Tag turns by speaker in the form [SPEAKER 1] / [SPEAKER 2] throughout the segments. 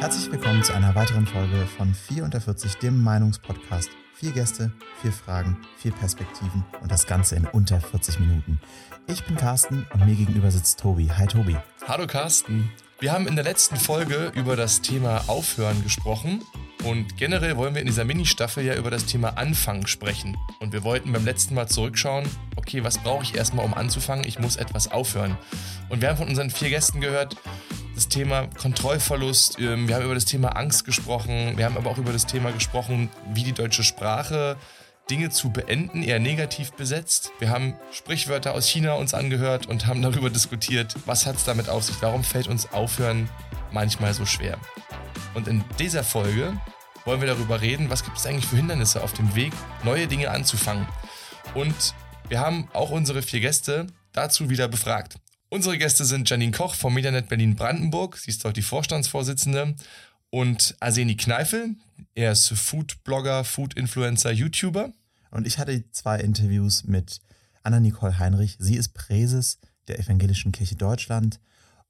[SPEAKER 1] Herzlich willkommen zu einer weiteren Folge von 4 unter 40, dem Meinungspodcast. Vier Gäste, vier Fragen, vier Perspektiven und das Ganze in unter 40 Minuten. Ich bin Carsten und mir gegenüber sitzt Tobi. Hi Tobi.
[SPEAKER 2] Hallo Carsten. Wir haben in der letzten Folge über das Thema Aufhören gesprochen und generell wollen wir in dieser Mini-Staffel ja über das Thema Anfangen sprechen. Und wir wollten beim letzten Mal zurückschauen, okay, was brauche ich erstmal, um anzufangen? Ich muss etwas aufhören. Und wir haben von unseren vier Gästen gehört, das Thema Kontrollverlust, ähm, wir haben über das Thema Angst gesprochen, wir haben aber auch über das Thema gesprochen, wie die deutsche Sprache Dinge zu beenden, eher negativ besetzt. Wir haben Sprichwörter aus China uns angehört und haben darüber diskutiert, was hat es damit auf sich, warum fällt uns Aufhören manchmal so schwer. Und in dieser Folge wollen wir darüber reden, was gibt es eigentlich für Hindernisse auf dem Weg, neue Dinge anzufangen. Und wir haben auch unsere vier Gäste dazu wieder befragt. Unsere Gäste sind Janine Koch vom Medianet Berlin-Brandenburg. Sie ist dort die Vorstandsvorsitzende. Und Arseni Kneifel. Er ist Food-Blogger, Food-Influencer, YouTuber.
[SPEAKER 1] Und ich hatte zwei Interviews mit Anna-Nicole Heinrich. Sie ist Präses der Evangelischen Kirche Deutschland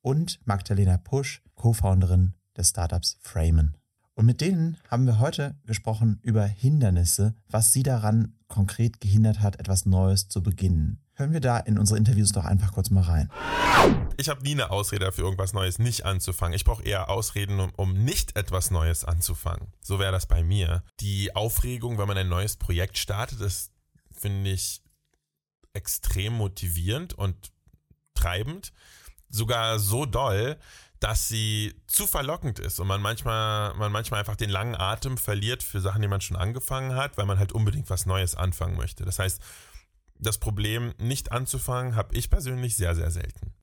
[SPEAKER 1] und Magdalena Pusch, Co-Founderin des Startups Framen. Und mit denen haben wir heute gesprochen über Hindernisse, was sie daran konkret gehindert hat, etwas Neues zu beginnen. Hören wir da in unsere Interviews doch einfach kurz mal rein.
[SPEAKER 3] Ich habe nie eine Ausrede dafür, irgendwas Neues nicht anzufangen. Ich brauche eher Ausreden, um, um, nicht etwas Neues anzufangen. So wäre das bei mir. Die Aufregung, wenn man ein neues Projekt startet, ist, finde ich, extrem motivierend und treibend. Sogar so doll, dass sie zu verlockend ist und man manchmal, man manchmal einfach den langen Atem verliert für Sachen, die man schon angefangen hat, weil man halt unbedingt was Neues anfangen möchte. Das heißt, das Problem, nicht anzufangen, habe ich persönlich sehr, sehr selten.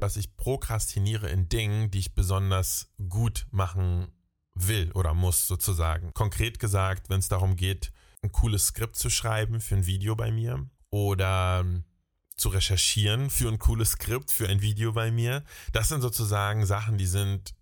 [SPEAKER 3] Dass ich prokrastiniere in Dingen, die ich besonders gut machen will oder muss, sozusagen. Konkret gesagt, wenn es darum geht, ein cooles Skript zu schreiben für ein Video bei mir oder zu recherchieren für ein cooles Skript, für ein Video bei mir. Das sind sozusagen Sachen, die sind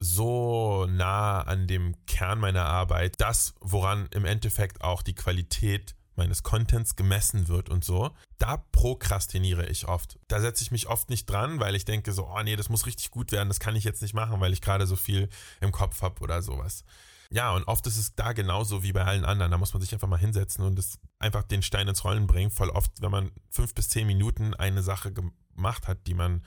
[SPEAKER 3] so nah an dem Kern meiner Arbeit. Das, woran im Endeffekt auch die Qualität meines Contents gemessen wird und so, da prokrastiniere ich oft. Da setze ich mich oft nicht dran, weil ich denke so, oh nee, das muss richtig gut werden, das kann ich jetzt nicht machen, weil ich gerade so viel im Kopf habe oder sowas. Ja, und oft ist es da genauso wie bei allen anderen. Da muss man sich einfach mal hinsetzen und es einfach den Stein ins Rollen bringen. Voll oft, wenn man fünf bis zehn Minuten eine Sache gemacht hat, die man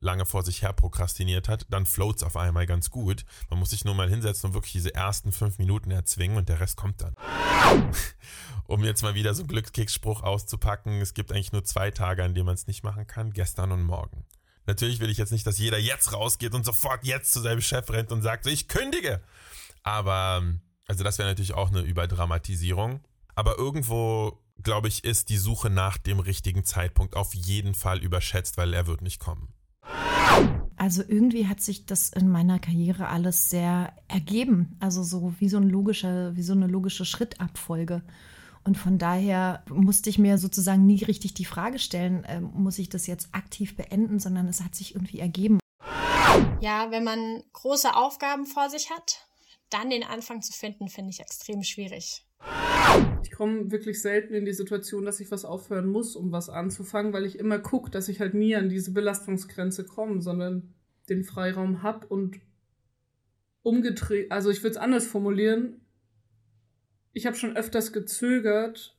[SPEAKER 3] lange vor sich her prokrastiniert hat, dann floats auf einmal ganz gut. Man muss sich nur mal hinsetzen und wirklich diese ersten fünf Minuten erzwingen und der Rest kommt dann. um jetzt mal wieder so einen Glückskeksspruch auszupacken, es gibt eigentlich nur zwei Tage, an denen man es nicht machen kann, gestern und morgen. Natürlich will ich jetzt nicht, dass jeder jetzt rausgeht und sofort jetzt zu seinem Chef rennt und sagt, ich kündige. Aber, also das wäre natürlich auch eine Überdramatisierung. Aber irgendwo, glaube ich, ist die Suche nach dem richtigen Zeitpunkt auf jeden Fall überschätzt, weil er wird nicht kommen.
[SPEAKER 4] Also irgendwie hat sich das in meiner Karriere alles sehr ergeben. Also so wie so, ein logischer, wie so eine logische Schrittabfolge. Und von daher musste ich mir sozusagen nie richtig die Frage stellen, äh, muss ich das jetzt aktiv beenden, sondern es hat sich irgendwie ergeben.
[SPEAKER 5] Ja, wenn man große Aufgaben vor sich hat, dann den Anfang zu finden, finde ich extrem schwierig.
[SPEAKER 6] Ich komme wirklich selten in die Situation, dass ich was aufhören muss, um was anzufangen, weil ich immer gucke, dass ich halt nie an diese Belastungsgrenze komme, sondern den Freiraum habe und umgedreht, also ich würde es anders formulieren. Ich habe schon öfters gezögert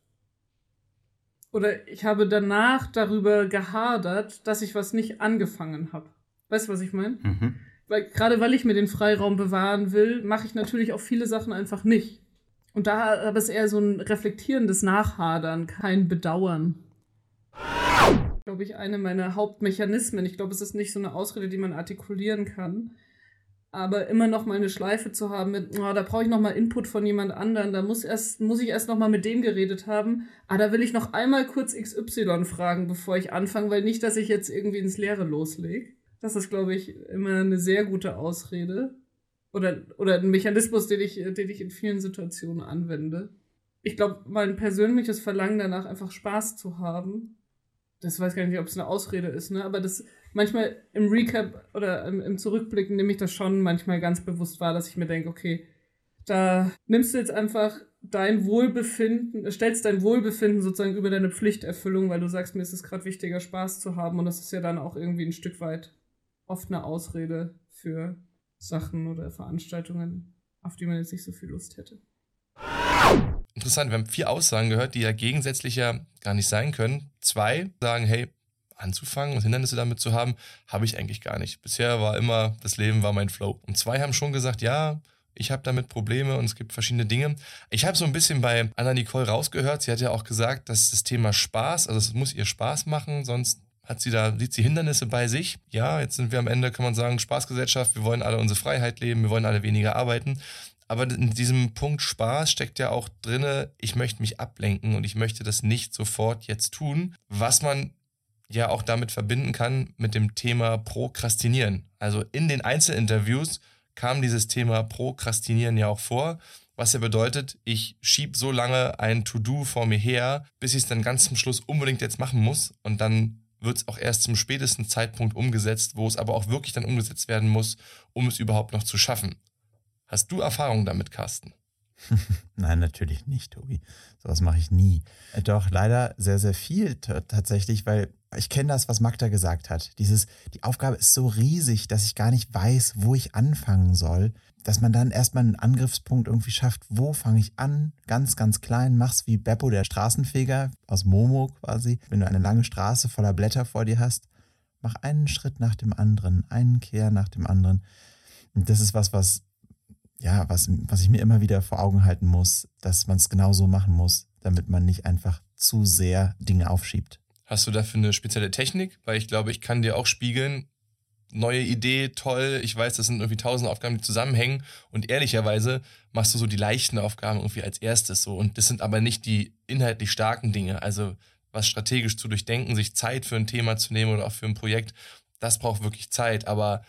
[SPEAKER 6] oder ich habe danach darüber gehadert, dass ich was nicht angefangen habe. Weißt du, was ich meine? Mhm. Weil gerade weil ich mir den Freiraum bewahren will, mache ich natürlich auch viele Sachen einfach nicht. Und da aber es eher so ein reflektierendes Nachhadern, kein Bedauern. Glaube ich, eine meiner Hauptmechanismen. Ich glaube, es ist nicht so eine Ausrede, die man artikulieren kann. Aber immer noch mal eine Schleife zu haben mit, oh, da brauche ich noch mal Input von jemand anderen, da muss erst, muss ich erst noch mal mit dem geredet haben. Ah, da will ich noch einmal kurz XY fragen, bevor ich anfange, weil nicht, dass ich jetzt irgendwie ins Leere loslege. Das ist, glaube ich, immer eine sehr gute Ausrede. Oder, oder ein Mechanismus, den ich, den ich in vielen Situationen anwende. Ich glaube, mein persönliches Verlangen danach, einfach Spaß zu haben, das weiß gar nicht, ob es eine Ausrede ist, ne? Aber das manchmal im Recap oder im, im Zurückblicken nehme ich das schon manchmal ganz bewusst wahr, dass ich mir denke, okay, da nimmst du jetzt einfach dein Wohlbefinden, stellst dein Wohlbefinden sozusagen über deine Pflichterfüllung, weil du sagst, mir ist es gerade wichtiger, Spaß zu haben und das ist ja dann auch irgendwie ein Stück weit oft eine Ausrede für Sachen oder Veranstaltungen, auf die man jetzt nicht so viel Lust hätte.
[SPEAKER 2] Interessant, wir haben vier Aussagen gehört, die ja gegensätzlicher gar nicht sein können. Zwei sagen, hey, anzufangen und Hindernisse damit zu haben, habe ich eigentlich gar nicht. Bisher war immer, das Leben war mein Flow. Und zwei haben schon gesagt, ja, ich habe damit Probleme und es gibt verschiedene Dinge. Ich habe so ein bisschen bei Anna Nicole rausgehört. Sie hat ja auch gesagt, dass das Thema Spaß, also es muss ihr Spaß machen, sonst hat sie da, sieht sie Hindernisse bei sich. Ja, jetzt sind wir am Ende, kann man sagen, Spaßgesellschaft. Wir wollen alle unsere Freiheit leben. Wir wollen alle weniger arbeiten. Aber in diesem Punkt Spaß steckt ja auch drinne, ich möchte mich ablenken und ich möchte das nicht sofort jetzt tun, was man ja auch damit verbinden kann mit dem Thema Prokrastinieren. Also in den Einzelinterviews kam dieses Thema Prokrastinieren ja auch vor, was ja bedeutet, ich schiebe so lange ein To-Do vor mir her, bis ich es dann ganz zum Schluss unbedingt jetzt machen muss und dann wird es auch erst zum spätesten Zeitpunkt umgesetzt, wo es aber auch wirklich dann umgesetzt werden muss, um es überhaupt noch zu schaffen. Hast du Erfahrung damit, Carsten?
[SPEAKER 1] Nein, natürlich nicht, Tobi. Sowas mache ich nie. Doch, leider sehr, sehr viel tatsächlich, weil ich kenne das, was Magda gesagt hat. Dieses, die Aufgabe ist so riesig, dass ich gar nicht weiß, wo ich anfangen soll. Dass man dann erstmal einen Angriffspunkt irgendwie schafft, wo fange ich an? Ganz, ganz klein, mach's wie Beppo, der Straßenfeger aus Momo quasi. Wenn du eine lange Straße voller Blätter vor dir hast, mach einen Schritt nach dem anderen, einen Kehr nach dem anderen. Und das ist was, was ja, was, was ich mir immer wieder vor Augen halten muss, dass man es genau so machen muss, damit man nicht einfach zu sehr Dinge aufschiebt.
[SPEAKER 2] Hast du dafür eine spezielle Technik? Weil ich glaube, ich kann dir auch spiegeln, neue Idee, toll, ich weiß, das sind irgendwie tausend Aufgaben, die zusammenhängen. Und ehrlicherweise machst du so die leichten Aufgaben irgendwie als erstes so. Und das sind aber nicht die inhaltlich starken Dinge, also was strategisch zu durchdenken, sich Zeit für ein Thema zu nehmen oder auch für ein Projekt, das braucht wirklich Zeit, aber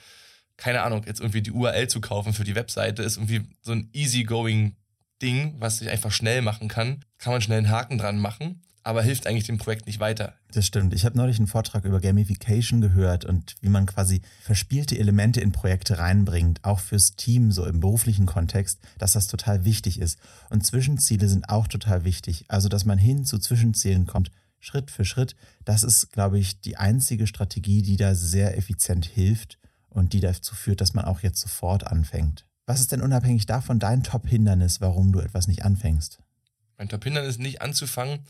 [SPEAKER 2] keine Ahnung, jetzt irgendwie die URL zu kaufen für die Webseite ist irgendwie so ein easygoing Ding, was ich einfach schnell machen kann. Kann man schnell einen Haken dran machen, aber hilft eigentlich dem Projekt nicht weiter.
[SPEAKER 1] Das stimmt. Ich habe neulich einen Vortrag über Gamification gehört und wie man quasi verspielte Elemente in Projekte reinbringt, auch fürs Team, so im beruflichen Kontext, dass das total wichtig ist. Und Zwischenziele sind auch total wichtig. Also, dass man hin zu Zwischenzielen kommt. Schritt für Schritt. Das ist, glaube ich, die einzige Strategie, die da sehr effizient hilft und die dazu führt, dass man auch jetzt sofort anfängt. Was ist denn unabhängig davon dein Top-Hindernis, warum du etwas nicht anfängst?
[SPEAKER 2] Mein Top-Hindernis nicht anzufangen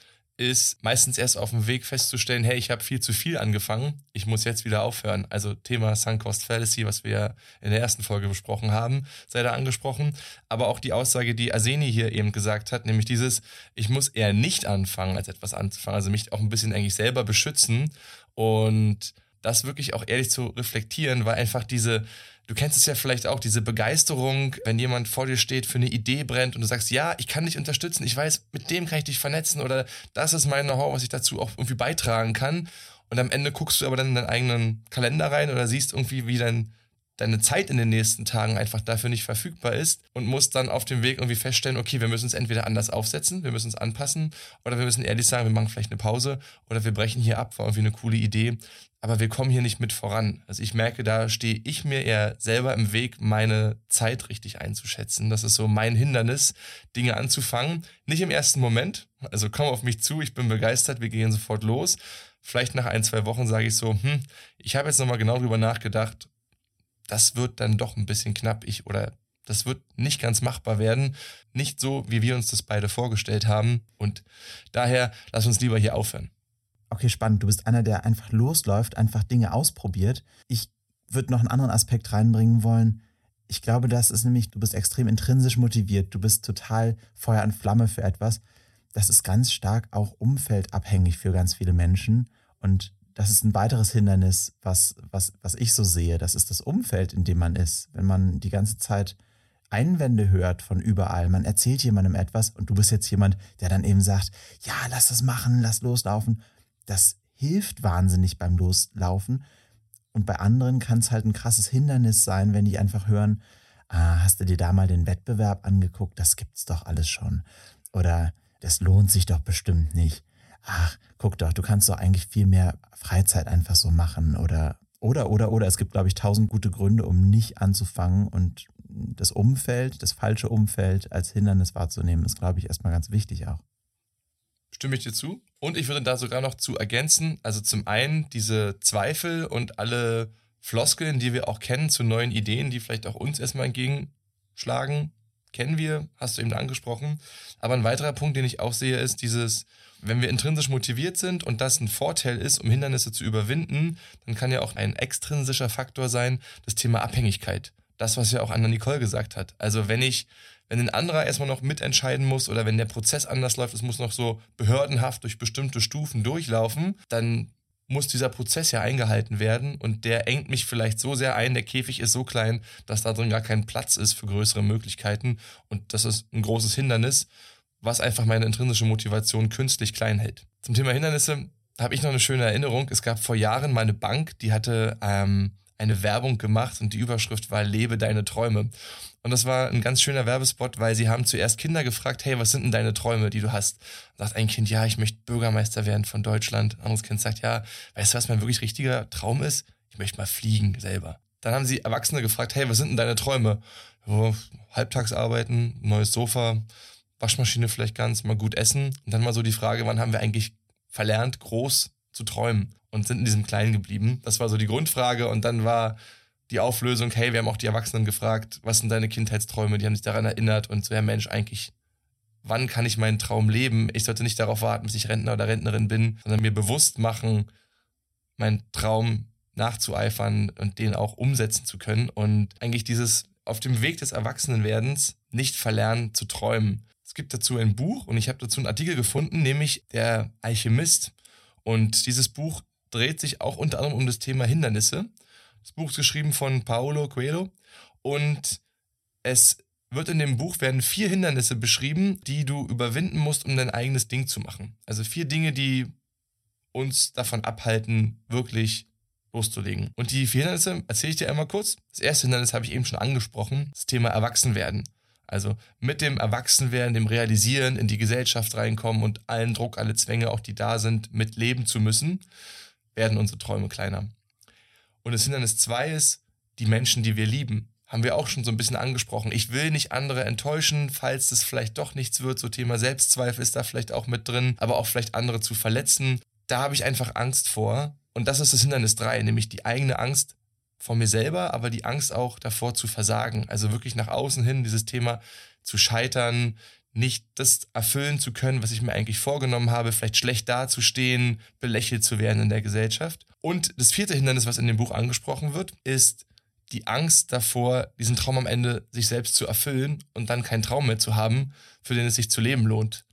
[SPEAKER 2] ist meistens erst auf dem Weg festzustellen, hey, ich habe viel zu viel angefangen, ich muss jetzt wieder aufhören. Also Thema Sunk Cost Fallacy, was wir in der ersten Folge besprochen haben, sei da angesprochen. Aber auch die Aussage, die Arseni hier eben gesagt hat, nämlich dieses, ich muss eher nicht anfangen, als etwas anzufangen. Also mich auch ein bisschen eigentlich selber beschützen und das wirklich auch ehrlich zu reflektieren, weil einfach diese, du kennst es ja vielleicht auch, diese Begeisterung, wenn jemand vor dir steht, für eine Idee brennt und du sagst, ja, ich kann dich unterstützen, ich weiß, mit dem kann ich dich vernetzen oder das ist mein Know-how, was ich dazu auch irgendwie beitragen kann. Und am Ende guckst du aber dann in deinen eigenen Kalender rein oder siehst irgendwie, wie dein deine Zeit in den nächsten Tagen einfach dafür nicht verfügbar ist und musst dann auf dem Weg irgendwie feststellen, okay, wir müssen es entweder anders aufsetzen, wir müssen es anpassen oder wir müssen ehrlich sagen, wir machen vielleicht eine Pause oder wir brechen hier ab, war irgendwie eine coole Idee, aber wir kommen hier nicht mit voran. Also ich merke, da stehe ich mir eher selber im Weg, meine Zeit richtig einzuschätzen. Das ist so mein Hindernis, Dinge anzufangen. Nicht im ersten Moment, also komm auf mich zu, ich bin begeistert, wir gehen sofort los. Vielleicht nach ein, zwei Wochen sage ich so, hm, ich habe jetzt nochmal genau drüber nachgedacht das wird dann doch ein bisschen knapp. Ich oder das wird nicht ganz machbar werden. Nicht so, wie wir uns das beide vorgestellt haben. Und daher lass uns lieber hier aufhören.
[SPEAKER 1] Okay, spannend. Du bist einer, der einfach losläuft, einfach Dinge ausprobiert. Ich würde noch einen anderen Aspekt reinbringen wollen. Ich glaube, das ist nämlich, du bist extrem intrinsisch motiviert. Du bist total Feuer und Flamme für etwas. Das ist ganz stark auch umfeldabhängig für ganz viele Menschen. Und das ist ein weiteres Hindernis, was, was, was ich so sehe. Das ist das Umfeld, in dem man ist. Wenn man die ganze Zeit Einwände hört von überall, man erzählt jemandem etwas und du bist jetzt jemand, der dann eben sagt, ja, lass das machen, lass loslaufen. Das hilft wahnsinnig beim Loslaufen. Und bei anderen kann es halt ein krasses Hindernis sein, wenn die einfach hören, ah, hast du dir da mal den Wettbewerb angeguckt? Das gibt's doch alles schon. Oder das lohnt sich doch bestimmt nicht ach, guck doch, du kannst doch eigentlich viel mehr Freizeit einfach so machen oder oder oder oder es gibt glaube ich tausend gute Gründe, um nicht anzufangen und das Umfeld, das falsche Umfeld als Hindernis wahrzunehmen, ist glaube ich erstmal ganz wichtig auch.
[SPEAKER 2] Stimme ich dir zu? Und ich würde da sogar noch zu ergänzen, also zum einen diese Zweifel und alle Floskeln, die wir auch kennen zu neuen Ideen, die vielleicht auch uns erstmal entgegenschlagen, kennen wir, hast du eben angesprochen. Aber ein weiterer Punkt, den ich auch sehe, ist dieses, wenn wir intrinsisch motiviert sind und das ein Vorteil ist, um Hindernisse zu überwinden, dann kann ja auch ein extrinsischer Faktor sein, das Thema Abhängigkeit. Das, was ja auch Anna Nicole gesagt hat. Also wenn ich, wenn ein anderer erstmal noch mitentscheiden muss oder wenn der Prozess anders läuft, es muss noch so behördenhaft durch bestimmte Stufen durchlaufen, dann muss dieser Prozess ja eingehalten werden und der engt mich vielleicht so sehr ein, der Käfig ist so klein, dass da drin gar kein Platz ist für größere Möglichkeiten und das ist ein großes Hindernis, was einfach meine intrinsische Motivation künstlich klein hält. Zum Thema Hindernisse habe ich noch eine schöne Erinnerung. Es gab vor Jahren meine Bank, die hatte ähm, eine Werbung gemacht und die Überschrift war Lebe deine Träume. Und das war ein ganz schöner Werbespot, weil sie haben zuerst Kinder gefragt, hey, was sind denn deine Träume, die du hast? Und sagt ein Kind, ja, ich möchte Bürgermeister werden von Deutschland. Ein anderes Kind sagt, ja, weißt du, was mein wirklich richtiger Traum ist? Ich möchte mal fliegen selber. Dann haben sie Erwachsene gefragt, hey, was sind denn deine Träume? Oh, halbtags arbeiten, neues Sofa, Waschmaschine vielleicht ganz, mal gut essen. Und dann mal so die Frage, wann haben wir eigentlich verlernt, groß zu träumen und sind in diesem Kleinen geblieben? Das war so die Grundfrage. Und dann war die Auflösung, hey, wir haben auch die Erwachsenen gefragt, was sind deine Kindheitsträume? Die haben sich daran erinnert und so, ja Mensch, eigentlich, wann kann ich meinen Traum leben? Ich sollte nicht darauf warten, bis ich Rentner oder Rentnerin bin, sondern mir bewusst machen, meinen Traum nachzueifern und den auch umsetzen zu können und eigentlich dieses auf dem Weg des Erwachsenenwerdens nicht verlernen zu träumen. Es gibt dazu ein Buch und ich habe dazu einen Artikel gefunden, nämlich Der Alchemist. Und dieses Buch dreht sich auch unter anderem um das Thema Hindernisse. Das Buch ist geschrieben von Paolo Coelho und es wird in dem Buch werden vier Hindernisse beschrieben, die du überwinden musst, um dein eigenes Ding zu machen. Also vier Dinge, die uns davon abhalten, wirklich loszulegen. Und die vier Hindernisse erzähle ich dir einmal kurz. Das erste Hindernis habe ich eben schon angesprochen, das Thema Erwachsenwerden. Also mit dem Erwachsenwerden, dem Realisieren, in die Gesellschaft reinkommen und allen Druck, alle Zwänge, auch die da sind, mitleben zu müssen, werden unsere Träume kleiner. Und das Hindernis zwei ist, die Menschen, die wir lieben. Haben wir auch schon so ein bisschen angesprochen. Ich will nicht andere enttäuschen, falls das vielleicht doch nichts wird. So Thema Selbstzweifel ist da vielleicht auch mit drin, aber auch vielleicht andere zu verletzen. Da habe ich einfach Angst vor. Und das ist das Hindernis drei, nämlich die eigene Angst vor mir selber, aber die Angst auch davor zu versagen. Also wirklich nach außen hin dieses Thema zu scheitern, nicht das erfüllen zu können, was ich mir eigentlich vorgenommen habe, vielleicht schlecht dazustehen, belächelt zu werden in der Gesellschaft. Und das vierte Hindernis, was in dem Buch angesprochen wird, ist die Angst davor, diesen Traum am Ende sich selbst zu erfüllen und dann keinen Traum mehr zu haben, für den es sich zu leben lohnt.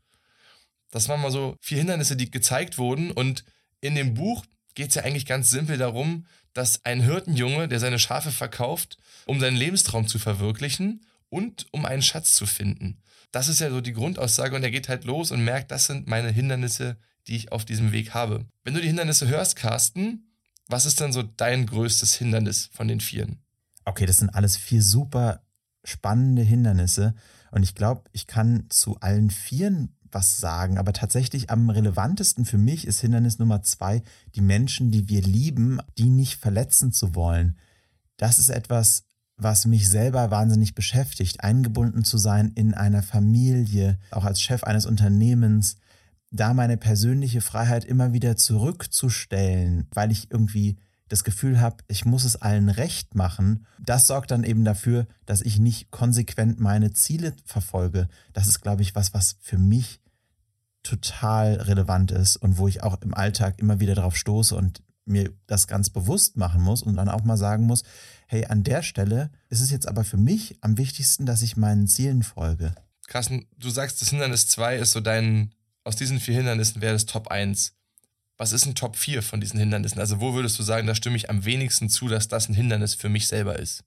[SPEAKER 2] Das waren mal so vier Hindernisse, die gezeigt wurden. Und in dem Buch geht es ja eigentlich ganz simpel darum, dass ein Hirtenjunge, der seine Schafe verkauft, um seinen Lebenstraum zu verwirklichen und um einen Schatz zu finden. Das ist ja so die Grundaussage und er geht halt los und merkt, das sind meine Hindernisse, die ich auf diesem Weg habe. Wenn du die Hindernisse hörst, Carsten, was ist dann so dein größtes Hindernis von den vieren?
[SPEAKER 1] Okay, das sind alles vier super spannende Hindernisse und ich glaube, ich kann zu allen vieren was sagen, aber tatsächlich am relevantesten für mich ist Hindernis Nummer zwei, die Menschen, die wir lieben, die nicht verletzen zu wollen. Das ist etwas, was mich selber wahnsinnig beschäftigt, eingebunden zu sein in einer Familie, auch als Chef eines Unternehmens, da meine persönliche Freiheit immer wieder zurückzustellen, weil ich irgendwie das Gefühl habe, ich muss es allen recht machen, das sorgt dann eben dafür, dass ich nicht konsequent meine Ziele verfolge. Das ist, glaube ich, was, was für mich total relevant ist und wo ich auch im Alltag immer wieder darauf stoße und mir das ganz bewusst machen muss und dann auch mal sagen muss, hey, an der Stelle ist es jetzt aber für mich am wichtigsten, dass ich meinen Zielen folge.
[SPEAKER 2] Carsten, du sagst, das Hindernis 2 ist so dein, aus diesen vier Hindernissen wäre das Top 1. Was ist ein Top 4 von diesen Hindernissen? Also wo würdest du sagen, da stimme ich am wenigsten zu, dass das ein Hindernis für mich selber ist?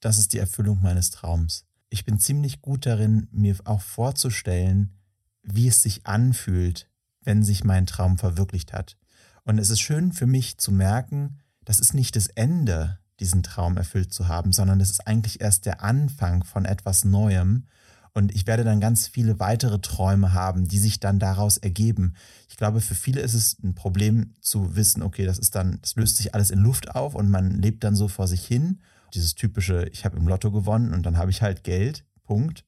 [SPEAKER 1] Das ist die Erfüllung meines Traums. Ich bin ziemlich gut darin, mir auch vorzustellen, wie es sich anfühlt, wenn sich mein Traum verwirklicht hat. Und es ist schön für mich zu merken, das ist nicht das Ende, diesen Traum erfüllt zu haben, sondern es ist eigentlich erst der Anfang von etwas Neuem. Und ich werde dann ganz viele weitere Träume haben, die sich dann daraus ergeben. Ich glaube, für viele ist es ein Problem zu wissen, okay, das ist dann, es löst sich alles in Luft auf und man lebt dann so vor sich hin. Dieses typische, ich habe im Lotto gewonnen und dann habe ich halt Geld. Punkt.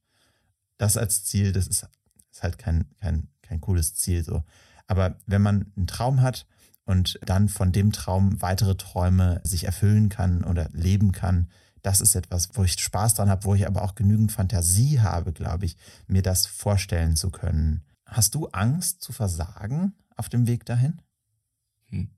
[SPEAKER 1] Das als Ziel, das ist, ist halt kein, kein, kein cooles Ziel so. Aber wenn man einen Traum hat und dann von dem Traum weitere Träume sich erfüllen kann oder leben kann. Das ist etwas, wo ich Spaß dran habe, wo ich aber auch genügend Fantasie habe, glaube ich, mir das vorstellen zu können. Hast du Angst zu versagen auf dem Weg dahin?
[SPEAKER 2] Hm.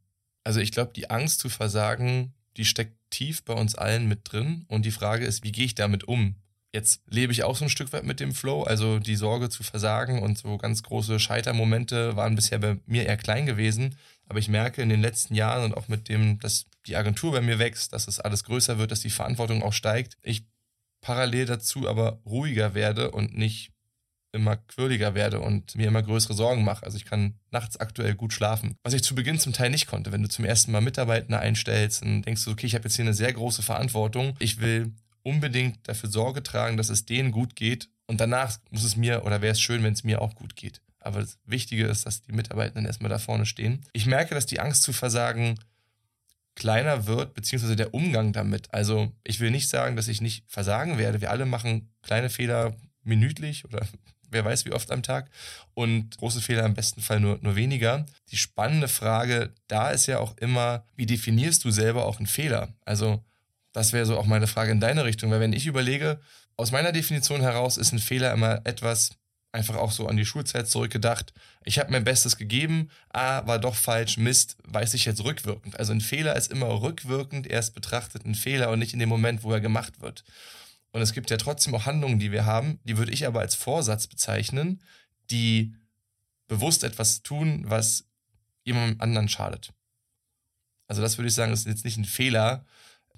[SPEAKER 2] Also ich glaube, die Angst zu versagen, die steckt tief bei uns allen mit drin. Und die Frage ist, wie gehe ich damit um? Jetzt lebe ich auch so ein Stück weit mit dem Flow, also die Sorge zu versagen und so ganz große Scheitermomente waren bisher bei mir eher klein gewesen. Aber ich merke in den letzten Jahren und auch mit dem, dass die Agentur bei mir wächst, dass es alles größer wird, dass die Verantwortung auch steigt, ich parallel dazu aber ruhiger werde und nicht immer quirliger werde und mir immer größere Sorgen mache. Also ich kann nachts aktuell gut schlafen. Was ich zu Beginn zum Teil nicht konnte. Wenn du zum ersten Mal Mitarbeiter einstellst, dann denkst du, okay, ich habe jetzt hier eine sehr große Verantwortung. Ich will unbedingt dafür Sorge tragen, dass es denen gut geht. Und danach muss es mir oder wäre es schön, wenn es mir auch gut geht. Aber das Wichtige ist, dass die Mitarbeitenden erstmal da vorne stehen. Ich merke, dass die Angst zu versagen kleiner wird, beziehungsweise der Umgang damit. Also ich will nicht sagen, dass ich nicht versagen werde. Wir alle machen kleine Fehler minütlich oder wer weiß wie oft am Tag und große Fehler im besten Fall nur, nur weniger. Die spannende Frage da ist ja auch immer, wie definierst du selber auch einen Fehler? Also das wäre so auch meine Frage in deine Richtung, weil wenn ich überlege, aus meiner Definition heraus ist ein Fehler immer etwas, einfach auch so an die Schulzeit zurückgedacht. Ich habe mein Bestes gegeben, ah, war doch falsch, Mist, weiß ich jetzt rückwirkend. Also ein Fehler ist immer rückwirkend erst betrachtet ein Fehler und nicht in dem Moment, wo er gemacht wird. Und es gibt ja trotzdem auch Handlungen, die wir haben, die würde ich aber als Vorsatz bezeichnen, die bewusst etwas tun, was jemandem anderen schadet. Also das würde ich sagen, ist jetzt nicht ein Fehler,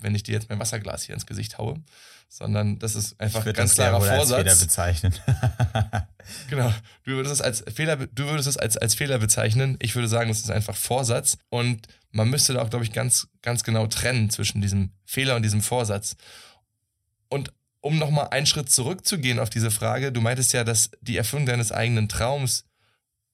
[SPEAKER 2] wenn ich dir jetzt mein Wasserglas hier ins Gesicht haue, sondern das ist einfach ein ganz klarer Vorsatz. Als Fehler
[SPEAKER 1] bezeichnen.
[SPEAKER 2] genau. Du würdest es als Fehler, du würdest es als, als Fehler bezeichnen. Ich würde sagen, das ist einfach Vorsatz. Und man müsste da auch, glaube ich, ganz, ganz genau trennen zwischen diesem Fehler und diesem Vorsatz. Und um nochmal einen Schritt zurückzugehen auf diese Frage, du meintest ja, dass die Erfüllung deines eigenen Traums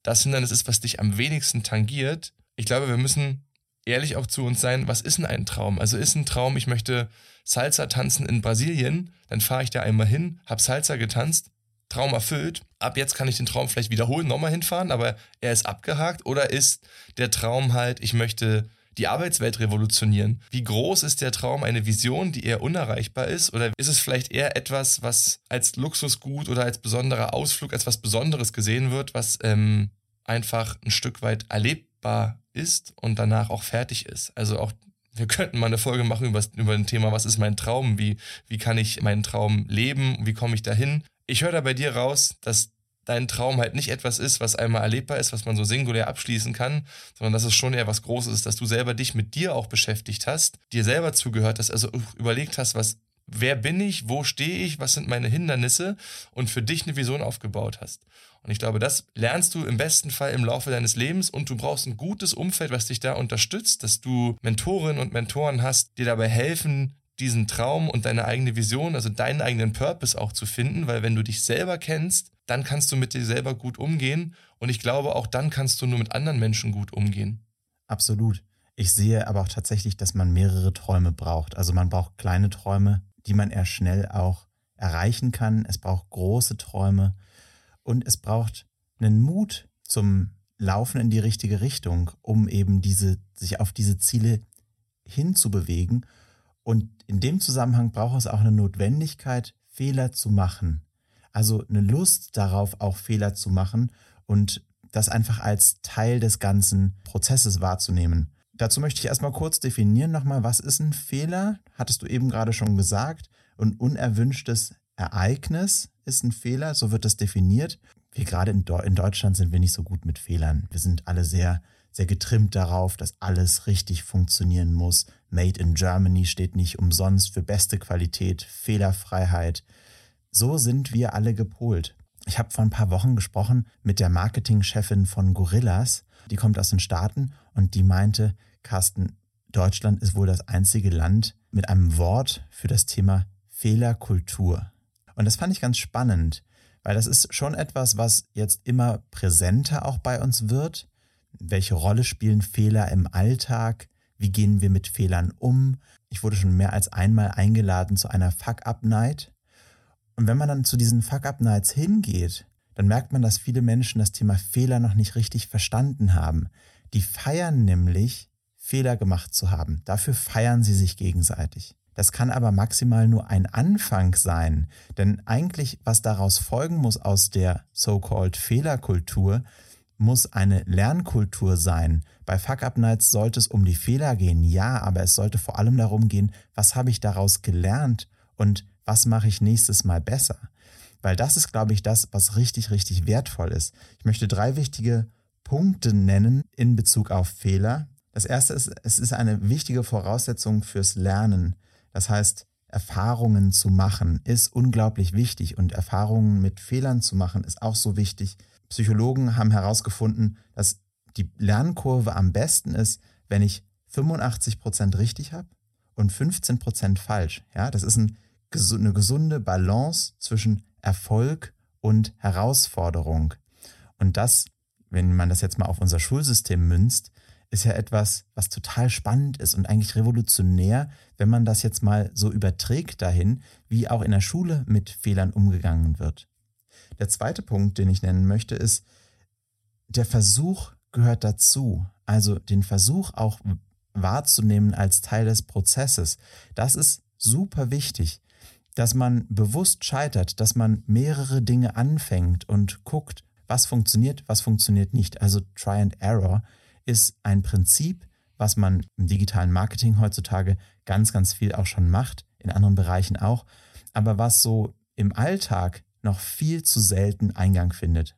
[SPEAKER 2] das Hindernis ist, was dich am wenigsten tangiert. Ich glaube, wir müssen ehrlich auch zu uns sein, was ist denn ein Traum? Also ist ein Traum, ich möchte Salsa tanzen in Brasilien, dann fahre ich da einmal hin, hab Salsa getanzt, Traum erfüllt. Ab jetzt kann ich den Traum vielleicht wiederholen, nochmal hinfahren, aber er ist abgehakt. Oder ist der Traum halt, ich möchte die Arbeitswelt revolutionieren? Wie groß ist der Traum eine Vision, die eher unerreichbar ist? Oder ist es vielleicht eher etwas, was als Luxusgut oder als besonderer Ausflug, als was Besonderes gesehen wird, was ähm, einfach ein Stück weit erlebbar ist und danach auch fertig ist? Also auch wir könnten mal eine Folge machen über, über ein Thema, was ist mein Traum? Wie, wie kann ich meinen Traum leben? Wie komme ich dahin? Ich höre da bei dir raus, dass dein Traum halt nicht etwas ist, was einmal erlebbar ist, was man so singulär abschließen kann, sondern dass es schon eher was Großes ist, dass du selber dich mit dir auch beschäftigt hast, dir selber zugehört hast, also überlegt hast, was, wer bin ich, wo stehe ich, was sind meine Hindernisse und für dich eine Vision aufgebaut hast. Und ich glaube, das lernst du im besten Fall im Laufe deines Lebens und du brauchst ein gutes Umfeld, was dich da unterstützt, dass du Mentorinnen und Mentoren hast, dir dabei helfen, diesen Traum und deine eigene Vision, also deinen eigenen Purpose auch zu finden, weil wenn du dich selber kennst, dann kannst du mit dir selber gut umgehen und ich glaube, auch dann kannst du nur mit anderen Menschen gut umgehen.
[SPEAKER 1] Absolut. Ich sehe aber auch tatsächlich, dass man mehrere Träume braucht. Also man braucht kleine Träume, die man eher schnell auch erreichen kann. Es braucht große Träume und es braucht einen Mut zum Laufen in die richtige Richtung, um eben diese, sich auf diese Ziele hinzubewegen. Und in dem Zusammenhang braucht es auch eine Notwendigkeit, Fehler zu machen. Also eine Lust darauf, auch Fehler zu machen und das einfach als Teil des ganzen Prozesses wahrzunehmen. Dazu möchte ich erstmal kurz definieren nochmal, was ist ein Fehler? Hattest du eben gerade schon gesagt. Und unerwünschtes Ereignis ist ein Fehler, so wird das definiert. Wir gerade in, in Deutschland sind wir nicht so gut mit Fehlern. Wir sind alle sehr, sehr getrimmt darauf, dass alles richtig funktionieren muss. Made in Germany steht nicht umsonst für beste Qualität, Fehlerfreiheit. So sind wir alle gepolt. Ich habe vor ein paar Wochen gesprochen mit der Marketingchefin von Gorillas. Die kommt aus den Staaten und die meinte, Carsten, Deutschland ist wohl das einzige Land mit einem Wort für das Thema Fehlerkultur. Und das fand ich ganz spannend, weil das ist schon etwas, was jetzt immer präsenter auch bei uns wird. Welche Rolle spielen Fehler im Alltag? Wie gehen wir mit Fehlern um? Ich wurde schon mehr als einmal eingeladen zu einer Fuck-Up-Night. Und wenn man dann zu diesen Fuck-Up-Nights hingeht, dann merkt man, dass viele Menschen das Thema Fehler noch nicht richtig verstanden haben. Die feiern nämlich, Fehler gemacht zu haben. Dafür feiern sie sich gegenseitig. Das kann aber maximal nur ein Anfang sein, denn eigentlich, was daraus folgen muss aus der so-called Fehlerkultur, muss eine Lernkultur sein. Bei Fuck-Up-Nights sollte es um die Fehler gehen, ja, aber es sollte vor allem darum gehen, was habe ich daraus gelernt und was mache ich nächstes Mal besser. Weil das ist, glaube ich, das, was richtig, richtig wertvoll ist. Ich möchte drei wichtige Punkte nennen in Bezug auf Fehler. Das erste ist, es ist eine wichtige Voraussetzung fürs Lernen. Das heißt, Erfahrungen zu machen ist unglaublich wichtig und Erfahrungen mit Fehlern zu machen ist auch so wichtig. Psychologen haben herausgefunden, dass die Lernkurve am besten ist, wenn ich 85 Prozent richtig habe und 15 Prozent falsch. Ja, das ist ein, eine gesunde Balance zwischen Erfolg und Herausforderung. Und das, wenn man das jetzt mal auf unser Schulsystem münzt, ist ja etwas, was total spannend ist und eigentlich revolutionär, wenn man das jetzt mal so überträgt dahin, wie auch in der Schule mit Fehlern umgegangen wird. Der zweite Punkt, den ich nennen möchte, ist, der Versuch gehört dazu. Also den Versuch auch wahrzunehmen als Teil des Prozesses. Das ist super wichtig, dass man bewusst scheitert, dass man mehrere Dinge anfängt und guckt, was funktioniert, was funktioniert nicht. Also Try and Error ist ein Prinzip, was man im digitalen Marketing heutzutage ganz, ganz viel auch schon macht, in anderen Bereichen auch, aber was so im Alltag noch viel zu selten Eingang findet.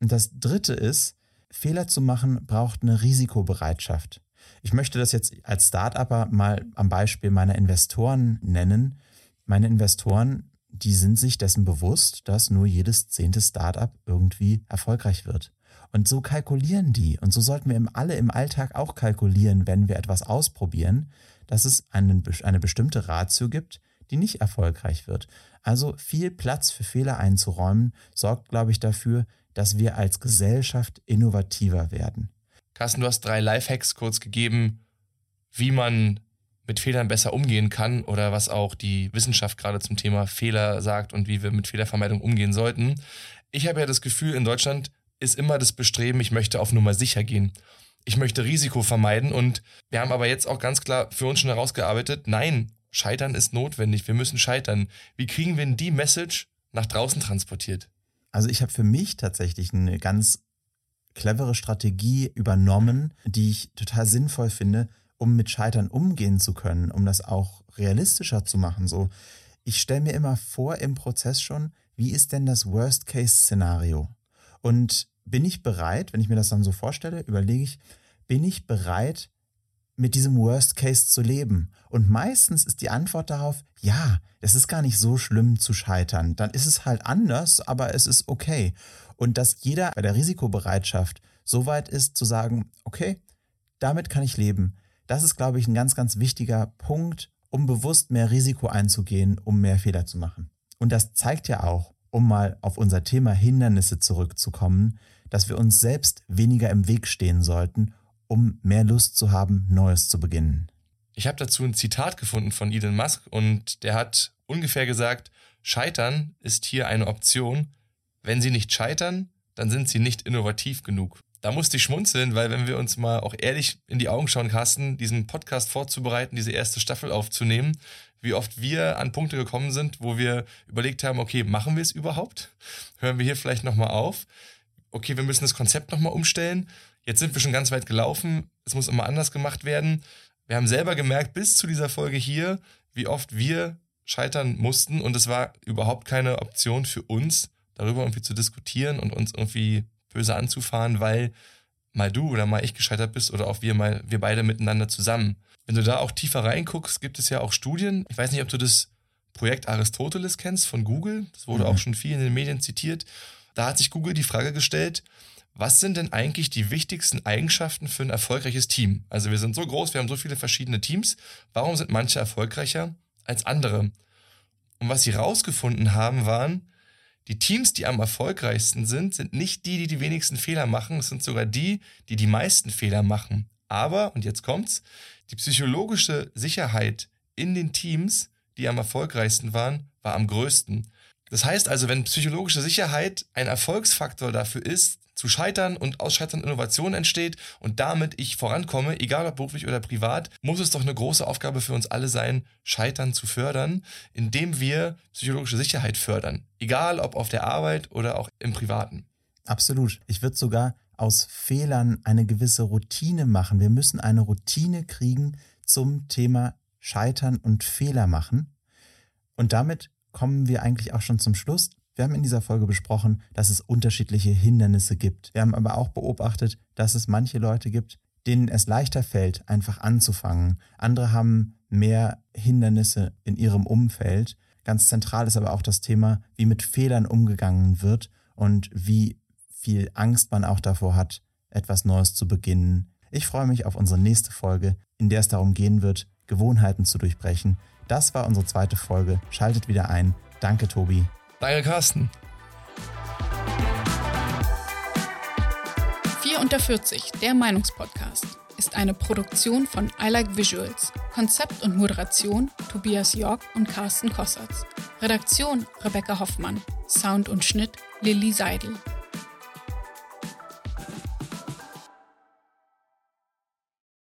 [SPEAKER 1] Und das Dritte ist, Fehler zu machen braucht eine Risikobereitschaft. Ich möchte das jetzt als Start-Upper mal am Beispiel meiner Investoren nennen. Meine Investoren, die sind sich dessen bewusst, dass nur jedes zehnte Start-up irgendwie erfolgreich wird. Und so kalkulieren die. Und so sollten wir alle im Alltag auch kalkulieren, wenn wir etwas ausprobieren, dass es einen, eine bestimmte Ratio gibt, die nicht erfolgreich wird. Also viel Platz für Fehler einzuräumen, sorgt, glaube ich, dafür, dass wir als Gesellschaft innovativer werden.
[SPEAKER 2] Carsten, du hast drei Lifehacks kurz gegeben, wie man mit Fehlern besser umgehen kann oder was auch die Wissenschaft gerade zum Thema Fehler sagt und wie wir mit Fehlervermeidung umgehen sollten. Ich habe ja das Gefühl, in Deutschland ist immer das Bestreben, ich möchte auf Nummer sicher gehen. Ich möchte Risiko vermeiden und wir haben aber jetzt auch ganz klar für uns schon herausgearbeitet, nein, Scheitern ist notwendig, wir müssen scheitern. Wie kriegen wir denn die Message nach draußen transportiert?
[SPEAKER 1] Also ich habe für mich tatsächlich eine ganz clevere Strategie übernommen, die ich total sinnvoll finde, um mit Scheitern umgehen zu können, um das auch realistischer zu machen. So, ich stelle mir immer vor im Prozess schon, wie ist denn das Worst-Case-Szenario? Und bin ich bereit, wenn ich mir das dann so vorstelle, überlege ich, bin ich bereit, mit diesem Worst Case zu leben? Und meistens ist die Antwort darauf, ja, es ist gar nicht so schlimm zu scheitern. Dann ist es halt anders, aber es ist okay. Und dass jeder bei der Risikobereitschaft so weit ist zu sagen, okay, damit kann ich leben. Das ist, glaube ich, ein ganz, ganz wichtiger Punkt, um bewusst mehr Risiko einzugehen, um mehr Fehler zu machen. Und das zeigt ja auch, um mal auf unser Thema Hindernisse zurückzukommen, dass wir uns selbst weniger im Weg stehen sollten um mehr Lust zu haben, Neues zu beginnen.
[SPEAKER 2] Ich habe dazu ein Zitat gefunden von Elon Musk und der hat ungefähr gesagt, Scheitern ist hier eine Option. Wenn Sie nicht scheitern, dann sind Sie nicht innovativ genug. Da musste ich schmunzeln, weil wenn wir uns mal auch ehrlich in die Augen schauen, Carsten, diesen Podcast vorzubereiten, diese erste Staffel aufzunehmen, wie oft wir an Punkte gekommen sind, wo wir überlegt haben, okay, machen wir es überhaupt? Hören wir hier vielleicht nochmal auf? Okay, wir müssen das Konzept nochmal umstellen Jetzt sind wir schon ganz weit gelaufen. Es muss immer anders gemacht werden. Wir haben selber gemerkt, bis zu dieser Folge hier, wie oft wir scheitern mussten. Und es war überhaupt keine Option für uns, darüber irgendwie zu diskutieren und uns irgendwie böse anzufahren, weil mal du oder mal ich gescheitert bist oder auch wir mal, wir beide miteinander zusammen. Wenn du da auch tiefer reinguckst, gibt es ja auch Studien. Ich weiß nicht, ob du das Projekt Aristoteles kennst von Google. Das wurde mhm. auch schon viel in den Medien zitiert. Da hat sich Google die Frage gestellt, was sind denn eigentlich die wichtigsten Eigenschaften für ein erfolgreiches Team? Also wir sind so groß, wir haben so viele verschiedene Teams. Warum sind manche erfolgreicher als andere? Und was sie rausgefunden haben, waren, die Teams, die am erfolgreichsten sind, sind nicht die, die die wenigsten Fehler machen, es sind sogar die, die die meisten Fehler machen. Aber, und jetzt kommt's, die psychologische Sicherheit in den Teams, die am erfolgreichsten waren, war am größten. Das heißt also, wenn psychologische Sicherheit ein Erfolgsfaktor dafür ist, zu scheitern und aus Scheitern Innovation entsteht und damit ich vorankomme, egal ob beruflich oder privat, muss es doch eine große Aufgabe für uns alle sein, Scheitern zu fördern, indem wir psychologische Sicherheit fördern. Egal ob auf der Arbeit oder auch im Privaten.
[SPEAKER 1] Absolut. Ich würde sogar aus Fehlern eine gewisse Routine machen. Wir müssen eine Routine kriegen zum Thema Scheitern und Fehler machen. Und damit kommen wir eigentlich auch schon zum Schluss. Wir haben in dieser Folge besprochen, dass es unterschiedliche Hindernisse gibt. Wir haben aber auch beobachtet, dass es manche Leute gibt, denen es leichter fällt, einfach anzufangen. Andere haben mehr Hindernisse in ihrem Umfeld. Ganz zentral ist aber auch das Thema, wie mit Fehlern umgegangen wird und wie viel Angst man auch davor hat, etwas Neues zu beginnen. Ich freue mich auf unsere nächste Folge, in der es darum gehen wird, Gewohnheiten zu durchbrechen. Das war unsere zweite Folge. Schaltet wieder ein. Danke, Tobi.
[SPEAKER 2] Danke, Carsten.
[SPEAKER 7] 4 unter 40, der Meinungspodcast, ist eine Produktion von I Like Visuals. Konzept und Moderation Tobias York und Carsten Kossertz. Redaktion Rebecca Hoffmann. Sound und Schnitt Lilly Seidel.